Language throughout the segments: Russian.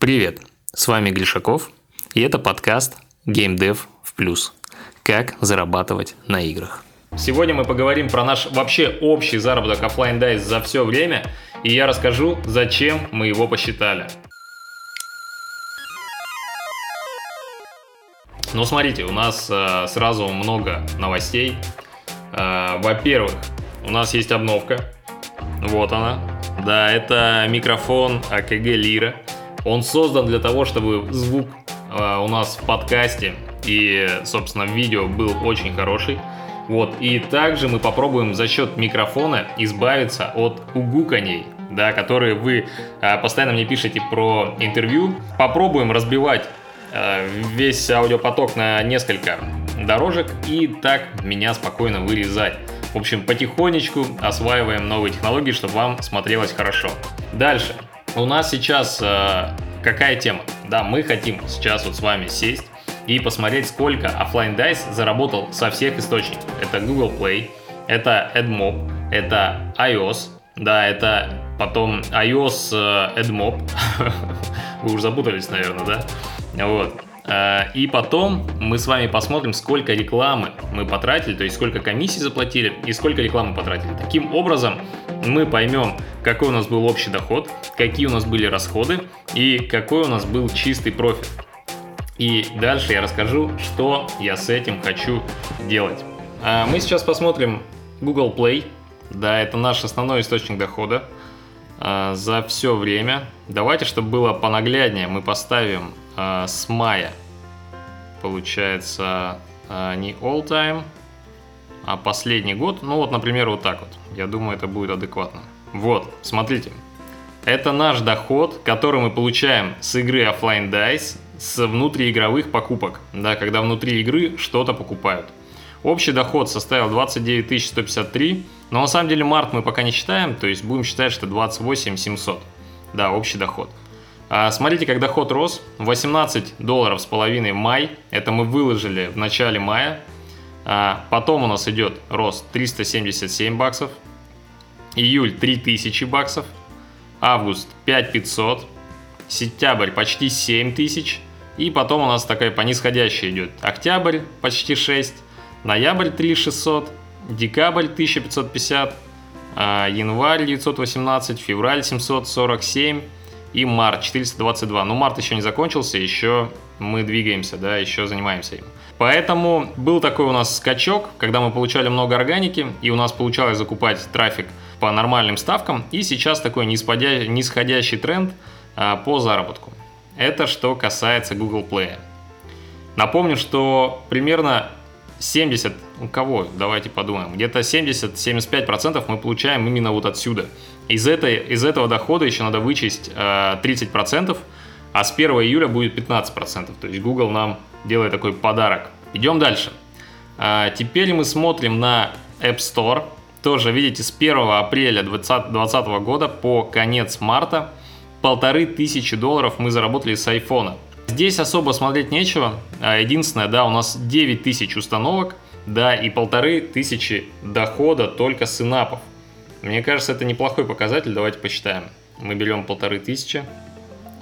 Привет, с вами Глишаков, и это подкаст Game Dev в плюс. Как зарабатывать на играх. Сегодня мы поговорим про наш вообще общий заработок офлайн дайс за все время, и я расскажу, зачем мы его посчитали. Ну, смотрите, у нас э, сразу много новостей. Э, во-первых, у нас есть обновка. Вот она. Да, это микрофон АКГ Лира. Он создан для того, чтобы звук э, у нас в подкасте и, собственно, видео был очень хороший. Вот, и также мы попробуем за счет микрофона избавиться от угуканий, да, которые вы э, постоянно мне пишете про интервью. Попробуем разбивать э, весь аудиопоток на несколько дорожек и так меня спокойно вырезать. В общем, потихонечку осваиваем новые технологии, чтобы вам смотрелось хорошо. Дальше. У нас сейчас э, какая тема? Да, мы хотим сейчас вот с вами сесть и посмотреть, сколько офлайн Dice заработал со всех источников. Это Google Play, это AdMob, это iOS, да, это потом iOS э, AdMob. Вы уже запутались, наверное, да? Вот. Э, и потом мы с вами посмотрим, сколько рекламы мы потратили, то есть сколько комиссий заплатили и сколько рекламы потратили. Таким образом, мы поймем, какой у нас был общий доход, какие у нас были расходы и какой у нас был чистый профит. И дальше я расскажу, что я с этим хочу делать. А мы сейчас посмотрим Google Play. Да, это наш основной источник дохода а, за все время. Давайте, чтобы было понагляднее, мы поставим а, с мая. Получается не all time, а последний год, ну вот, например, вот так вот. Я думаю, это будет адекватно. Вот, смотрите. Это наш доход, который мы получаем с игры Offline Dice с внутриигровых покупок, да, когда внутри игры что-то покупают. Общий доход составил 29 153, но на самом деле март мы пока не считаем, то есть будем считать, что 28 700, да, общий доход. А смотрите, как доход рос, 18 долларов с половиной май, это мы выложили в начале мая, а потом у нас идет рост 377 баксов, июль 3000 баксов, август 5500, сентябрь почти 7000, и потом у нас такая по нисходящей идет октябрь почти 6, ноябрь 3600, декабрь 1550, а январь 918, февраль 747 и март 422. Но март еще не закончился, еще мы двигаемся, да, еще занимаемся им. Поэтому был такой у нас скачок, когда мы получали много органики, и у нас получалось закупать трафик по нормальным ставкам, и сейчас такой нисходя... нисходящий тренд а, по заработку. Это что касается Google Play. Напомню, что примерно 70, у кого, давайте подумаем, где-то 70-75% мы получаем именно вот отсюда. Из, этой, из этого дохода еще надо вычесть э, 30%, а с 1 июля будет 15%. То есть Google нам делает такой подарок. Идем дальше. А, теперь мы смотрим на App Store. Тоже, видите, с 1 апреля 2020 года по конец марта полторы тысячи долларов мы заработали с айфона. Здесь особо смотреть нечего. А, единственное, да, у нас 9 тысяч установок, да, и полторы тысячи дохода только с инапов. Мне кажется, это неплохой показатель, давайте посчитаем. Мы берем полторы тысячи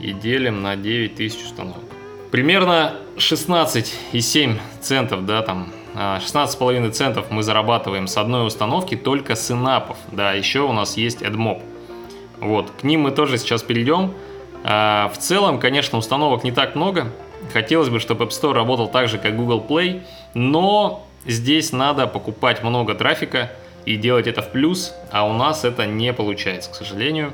и делим на 9 тысяч установок. Примерно 16,7 центов, да, там 16,5 а, центов мы зарабатываем с одной установки только с инапов. Да, еще у нас есть AdMob. Вот, к ним мы тоже сейчас перейдем. А, в целом, конечно, установок не так много. Хотелось бы, чтобы App Store работал так же, как Google Play, но здесь надо покупать много трафика и делать это в плюс, а у нас это не получается, к сожалению.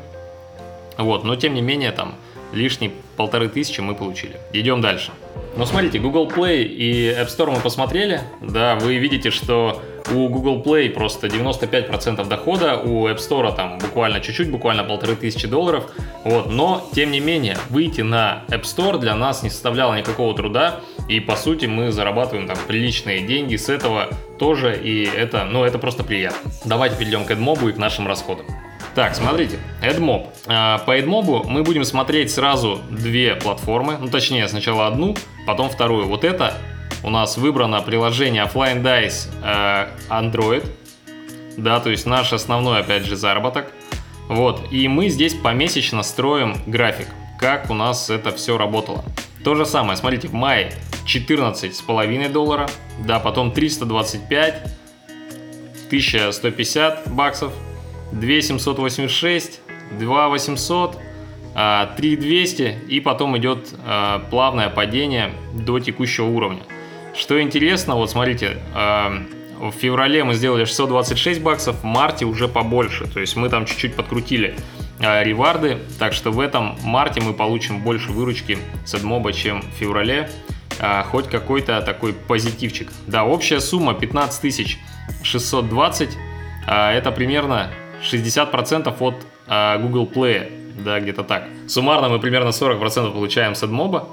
Вот, но тем не менее, там, лишние полторы тысячи мы получили. Идем дальше. Ну, смотрите, Google Play и App Store мы посмотрели. Да, вы видите, что у Google Play просто 95% дохода, у App Store там буквально чуть-чуть, буквально полторы тысячи долларов. Вот, но, тем не менее, выйти на App Store для нас не составляло никакого труда. И, по сути, мы зарабатываем там приличные деньги с этого тоже. И это, ну, это просто приятно. Давайте перейдем к AdMob и к нашим расходам. Так, смотрите, AdMob. А, по AdMob мы будем смотреть сразу две платформы, ну точнее сначала одну, потом вторую. Вот это у нас выбрано приложение Offline Dice э, Android, да, то есть наш основной, опять же, заработок. Вот, и мы здесь помесячно строим график. как у нас это все работало. То же самое, смотрите, в мае 14,5 доллара, да, потом 325, 1150 баксов, 2786, 2800, 3200 и потом идет а, плавное падение до текущего уровня. Что интересно, вот смотрите, а, в феврале мы сделали 626 баксов, в марте уже побольше, то есть мы там чуть-чуть подкрутили а, реварды, так что в этом марте мы получим больше выручки с AdMob, чем в феврале, хоть какой-то такой позитивчик. Да, общая сумма 15 620, это примерно 60% от Google Play. Да, где-то так. Суммарно мы примерно 40% получаем с AdMob,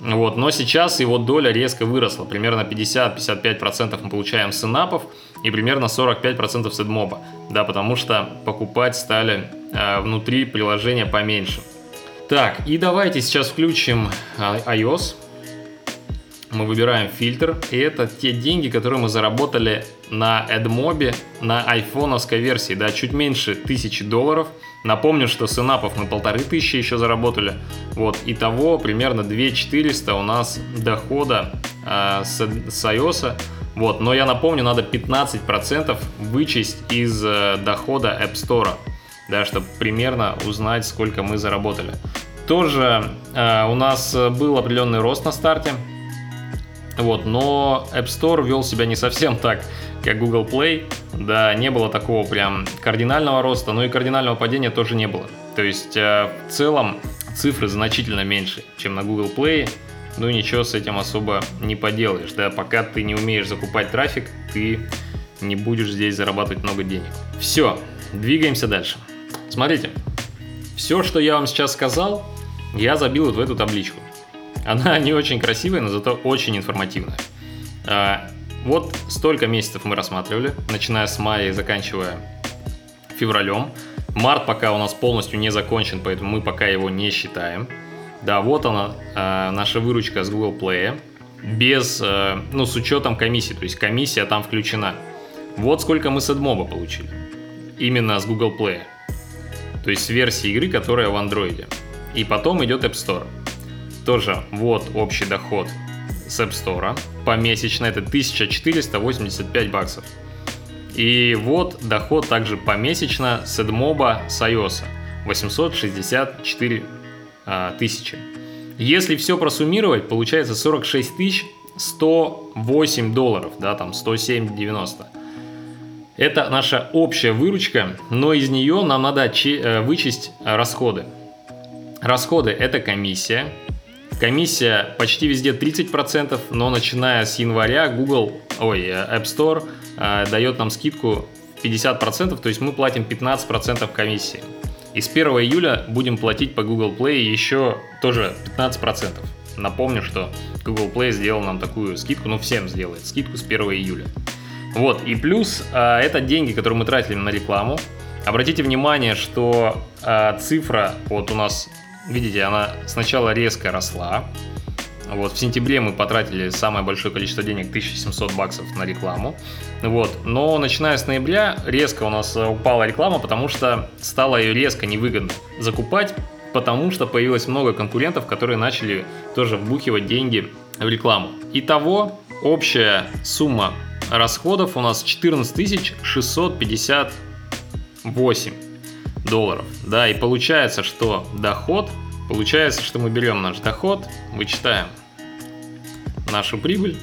вот, но сейчас его доля резко выросла, примерно 50-55% мы получаем с инапов и примерно 45% с AdMob, да, потому что покупать стали э, внутри приложения поменьше. Так, и давайте сейчас включим э, iOS, мы выбираем фильтр, и это те деньги, которые мы заработали на AdMob на айфоновской версии, да, чуть меньше 1000 долларов. Напомню, что с инапов мы полторы тысячи еще заработали. Вот, и того примерно 2400 у нас дохода э, с, iOS. Вот, но я напомню, надо 15% вычесть из э, дохода App Store, да, чтобы примерно узнать, сколько мы заработали. Тоже э, у нас был определенный рост на старте, вот, но App Store вел себя не совсем так, как Google Play. Да, не было такого прям кардинального роста, но и кардинального падения тоже не было. То есть э, в целом цифры значительно меньше, чем на Google Play. Ну ничего с этим особо не поделаешь. Да, пока ты не умеешь закупать трафик, ты не будешь здесь зарабатывать много денег. Все, двигаемся дальше. Смотрите, все, что я вам сейчас сказал, я забил вот в эту табличку. Она не очень красивая, но зато очень информативная. А, вот столько месяцев мы рассматривали, начиная с мая и заканчивая февралем. Март пока у нас полностью не закончен, поэтому мы пока его не считаем. Да, вот она, э, наша выручка с Google Play, без, э, ну, с учетом комиссии, то есть комиссия там включена. Вот сколько мы с AdMob получили, именно с Google Play, то есть с версии игры, которая в Android. И потом идет App Store. Тоже вот общий доход с App Store. Помесячно это 1485 баксов. И вот доход также помесячно с AdMob с iOS. 864 а, тысячи. Если все просуммировать, получается 46 тысяч 108 долларов, да, там 107,90. Это наша общая выручка, но из нее нам надо э, вычесть расходы. Расходы это комиссия, Комиссия почти везде 30%, но начиная с января Google, ой, App Store э, дает нам скидку 50%, то есть мы платим 15% комиссии. И с 1 июля будем платить по Google Play еще тоже 15%. Напомню, что Google Play сделал нам такую скидку, ну всем сделает скидку с 1 июля. Вот, и плюс э, это деньги, которые мы тратили на рекламу. Обратите внимание, что э, цифра вот у нас Видите, она сначала резко росла. Вот, в сентябре мы потратили самое большое количество денег, 1700 баксов на рекламу. Вот, но начиная с ноября резко у нас упала реклама, потому что стало ее резко невыгодно закупать, потому что появилось много конкурентов, которые начали тоже вбухивать деньги в рекламу. Итого, общая сумма расходов у нас 14 658 долларов. Да, и получается, что доход, получается, что мы берем наш доход, вычитаем нашу прибыль.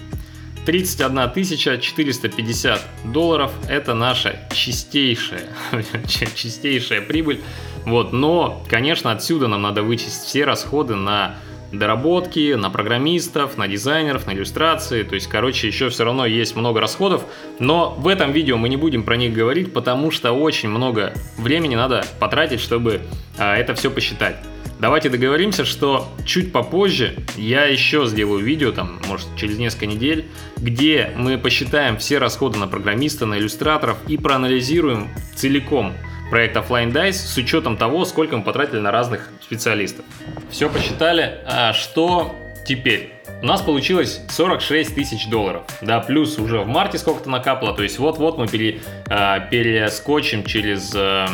31 450 долларов – это наша чистейшая, чистейшая прибыль. Вот, но, конечно, отсюда нам надо вычесть все расходы на доработки, на программистов, на дизайнеров, на иллюстрации. То есть, короче, еще все равно есть много расходов. Но в этом видео мы не будем про них говорить, потому что очень много времени надо потратить, чтобы а, это все посчитать. Давайте договоримся, что чуть попозже я еще сделаю видео, там, может, через несколько недель, где мы посчитаем все расходы на программиста, на иллюстраторов и проанализируем целиком проект Offline Dice с учетом того, сколько мы потратили на разных специалистов. Все посчитали. А что теперь? У нас получилось 46 тысяч долларов, да, плюс уже в марте сколько-то накапало, то есть вот-вот мы пере, а, перескочим через а,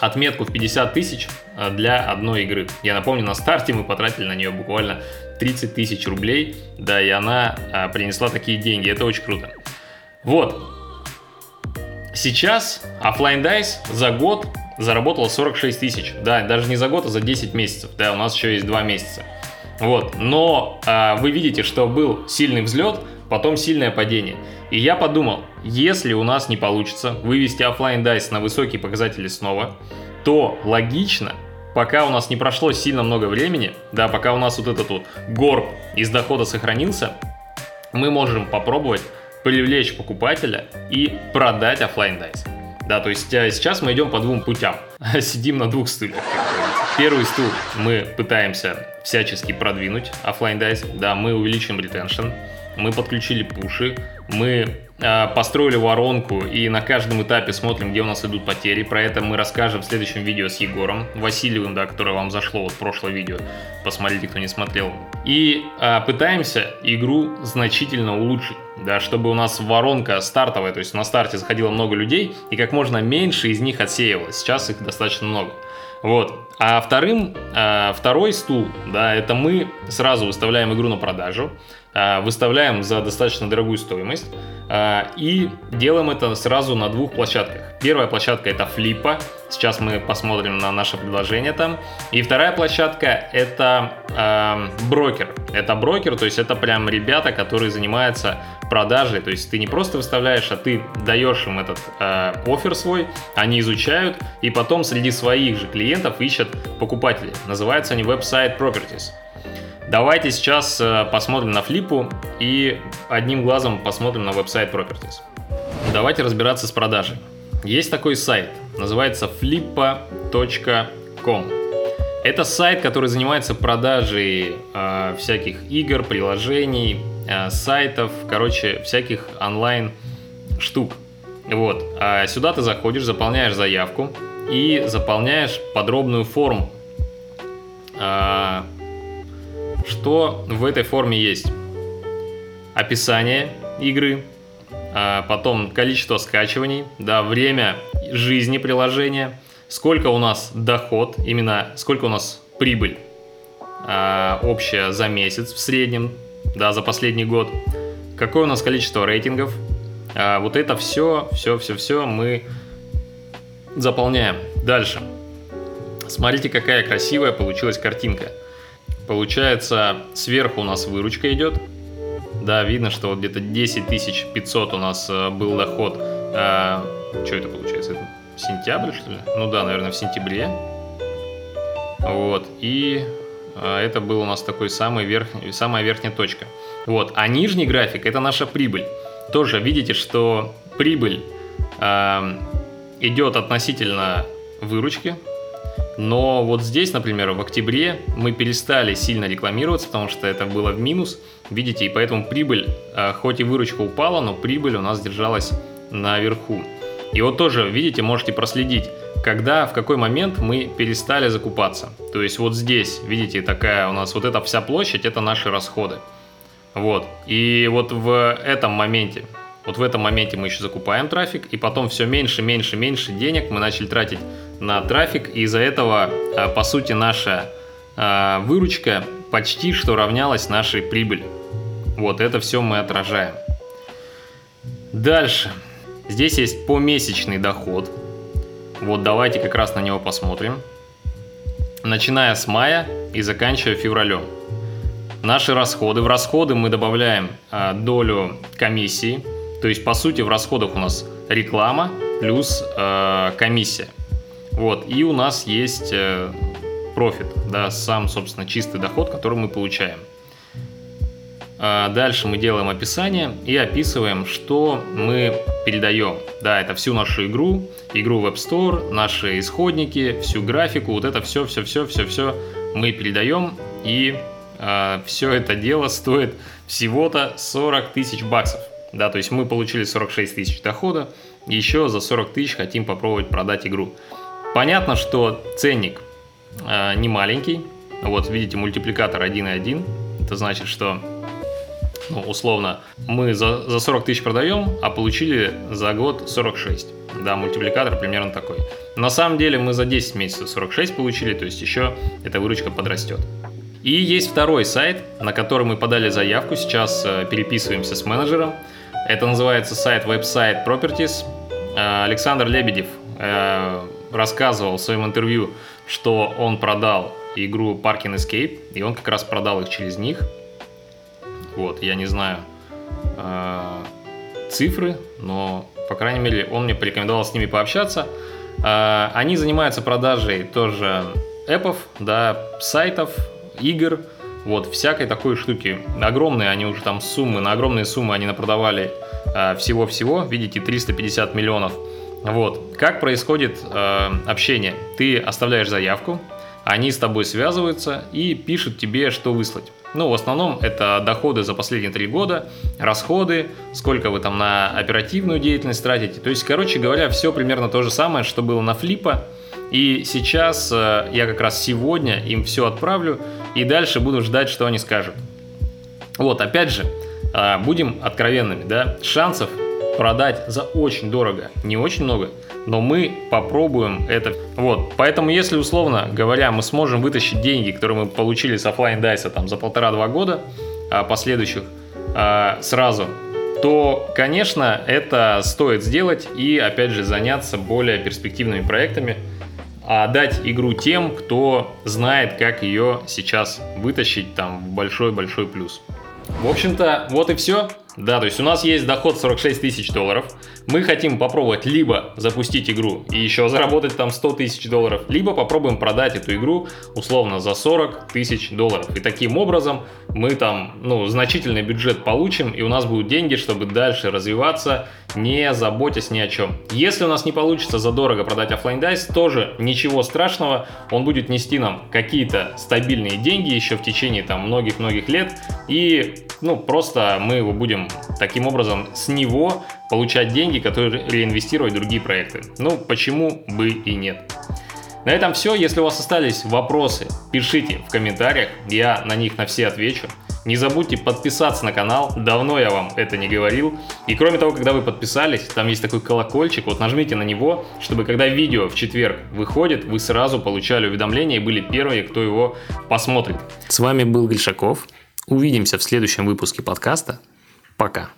отметку в 50 тысяч э, для одной игры. Я напомню, на старте мы потратили на нее буквально 30 тысяч рублей, да, и она а, принесла такие деньги, это очень круто. Вот, сейчас Offline Dice за год заработала 46 тысяч, да, даже не за год, а за 10 месяцев, да, у нас еще есть 2 месяца. Вот, но а, вы видите, что был сильный взлет, потом сильное падение. И я подумал, если у нас не получится вывести офлайн дайс на высокие показатели снова, то логично, пока у нас не прошло сильно много времени, да, пока у нас вот этот вот горб из дохода сохранился, мы можем попробовать привлечь покупателя и продать офлайн дайс. Да, то есть э, сейчас мы идем по двум путям. Сидим на двух стульях. Первый стул мы пытаемся всячески продвинуть офлайн дайс. Да, мы увеличим ретеншн мы подключили пуши, мы построили воронку и на каждом этапе смотрим, где у нас идут потери. Про это мы расскажем в следующем видео с Егором Васильевым, да, которое вам зашло вот прошлое видео. Посмотрите, кто не смотрел. И э, пытаемся игру значительно улучшить, да, чтобы у нас воронка стартовая, то есть на старте заходило много людей и как можно меньше из них отсеивалось. Сейчас их достаточно много. Вот. А вторым, э, второй стул, да, это мы сразу выставляем игру на продажу. А, выставляем за достаточно дорогую стоимость а, и делаем это сразу на двух площадках. Первая площадка это Флиппа, сейчас мы посмотрим на наше предложение там. И вторая площадка это э, брокер. Это брокер, то есть это прям ребята, которые занимаются продажей. То есть ты не просто выставляешь, а ты даешь им этот офер свой, они изучают и потом среди своих же клиентов ищут покупателей. Называются они веб-сайт properties. Давайте сейчас э, посмотрим на флипу и одним глазом посмотрим на веб-сайт Properties. Давайте разбираться с продажей. Есть такой сайт, называется flippa.com. Это сайт, который занимается продажей э, всяких игр, приложений, э, сайтов, короче, всяких онлайн штук. Вот. А сюда ты заходишь, заполняешь заявку и заполняешь подробную форму. Э, что в этой форме есть? Описание игры, а потом количество скачиваний, да, время жизни приложения, сколько у нас доход, именно сколько у нас прибыль а, общая за месяц в среднем, да, за последний год, какое у нас количество рейтингов, а, вот это все, все, все, все мы заполняем. Дальше. Смотрите, какая красивая получилась картинка. Получается, сверху у нас выручка идет. Да, видно, что вот где-то 10 500 у нас э, был доход. А, что это получается? Это сентябрь, что ли? Ну да, наверное, в сентябре. Вот, и а, это был у нас такой самый верх, самая верхняя точка. Вот, а нижний график это наша прибыль. Тоже видите, что прибыль э, идет относительно выручки, но вот здесь, например, в октябре мы перестали сильно рекламироваться, потому что это было в минус, видите, и поэтому прибыль, э, хоть и выручка упала, но прибыль у нас держалась наверху. И вот тоже, видите, можете проследить, когда, в какой момент мы перестали закупаться. То есть вот здесь, видите, такая у нас вот эта вся площадь, это наши расходы. Вот. И вот в этом моменте, вот в этом моменте мы еще закупаем трафик, и потом все меньше, меньше, меньше денег мы начали тратить на трафик, и из-за этого, а, по сути, наша а, выручка почти что равнялась нашей прибыли. Вот это все мы отражаем. Дальше. Здесь есть помесячный доход. Вот давайте как раз на него посмотрим. Начиная с мая и заканчивая февралем. Наши расходы. В расходы мы добавляем а, долю комиссии. То есть, по сути, в расходах у нас реклама плюс а, комиссия. Вот, и у нас есть э, профит, да, сам, собственно, чистый доход, который мы получаем. А дальше мы делаем описание и описываем, что мы передаем. Да, это всю нашу игру, игру в App Store, наши исходники, всю графику, вот это все, все, все, все, все мы передаем. И э, все это дело стоит всего-то 40 тысяч баксов. Да, то есть мы получили 46 тысяч дохода, еще за 40 тысяч хотим попробовать продать игру. Понятно, что ценник э, не маленький. Вот видите, мультипликатор 1,1. Это значит, что ну, условно мы за, за 40 тысяч продаем, а получили за год 46. да, мультипликатор примерно такой. На самом деле мы за 10 месяцев 46 получили, то есть еще эта выручка подрастет. И есть второй сайт, на который мы подали заявку, сейчас э, переписываемся с менеджером. Это называется сайт Website Properties. Э, Александр Лебедев э, рассказывал в своем интервью, что он продал игру Parking Escape, и он как раз продал их через них. Вот, я не знаю э, цифры, но, по крайней мере, он мне порекомендовал с ними пообщаться. Они занимаются продажей тоже эпов, да, сайтов, игр, вот, всякой такой штуки. Огромные они уже там суммы, на огромные суммы они напродавали э, всего-всего, видите, 350 миллионов. Вот, как происходит э, общение? Ты оставляешь заявку, они с тобой связываются и пишут тебе, что выслать. Ну, в основном это доходы за последние три года, расходы, сколько вы там на оперативную деятельность тратите. То есть, короче говоря, все примерно то же самое, что было на флипа. И сейчас э, я как раз сегодня им все отправлю и дальше буду ждать, что они скажут. Вот, опять же, э, будем откровенными, да, шансов продать за очень дорого, не очень много, но мы попробуем это. Вот, поэтому если условно говоря, мы сможем вытащить деньги, которые мы получили с офлайн дайса там за полтора-два года а, последующих а, сразу, то, конечно, это стоит сделать и, опять же, заняться более перспективными проектами, а дать игру тем, кто знает, как ее сейчас вытащить там большой-большой плюс. В общем-то, вот и все. Да, то есть у нас есть доход 46 тысяч долларов. Мы хотим попробовать либо запустить игру и еще заработать там 100 тысяч долларов, либо попробуем продать эту игру условно за 40 тысяч долларов. И таким образом мы там, ну, значительный бюджет получим, и у нас будут деньги, чтобы дальше развиваться, не заботясь ни о чем. Если у нас не получится задорого продать офлайн дайс, тоже ничего страшного, он будет нести нам какие-то стабильные деньги еще в течение там многих-многих лет, и ну, просто мы его будем таким образом с него получать деньги, которые реинвестировать в другие проекты. Ну, почему бы и нет. На этом все. Если у вас остались вопросы, пишите в комментариях, я на них на все отвечу. Не забудьте подписаться на канал, давно я вам это не говорил. И кроме того, когда вы подписались, там есть такой колокольчик, вот нажмите на него, чтобы когда видео в четверг выходит, вы сразу получали уведомления и были первые, кто его посмотрит. С вами был Гришаков. Увидимся в следующем выпуске подкаста. Пока.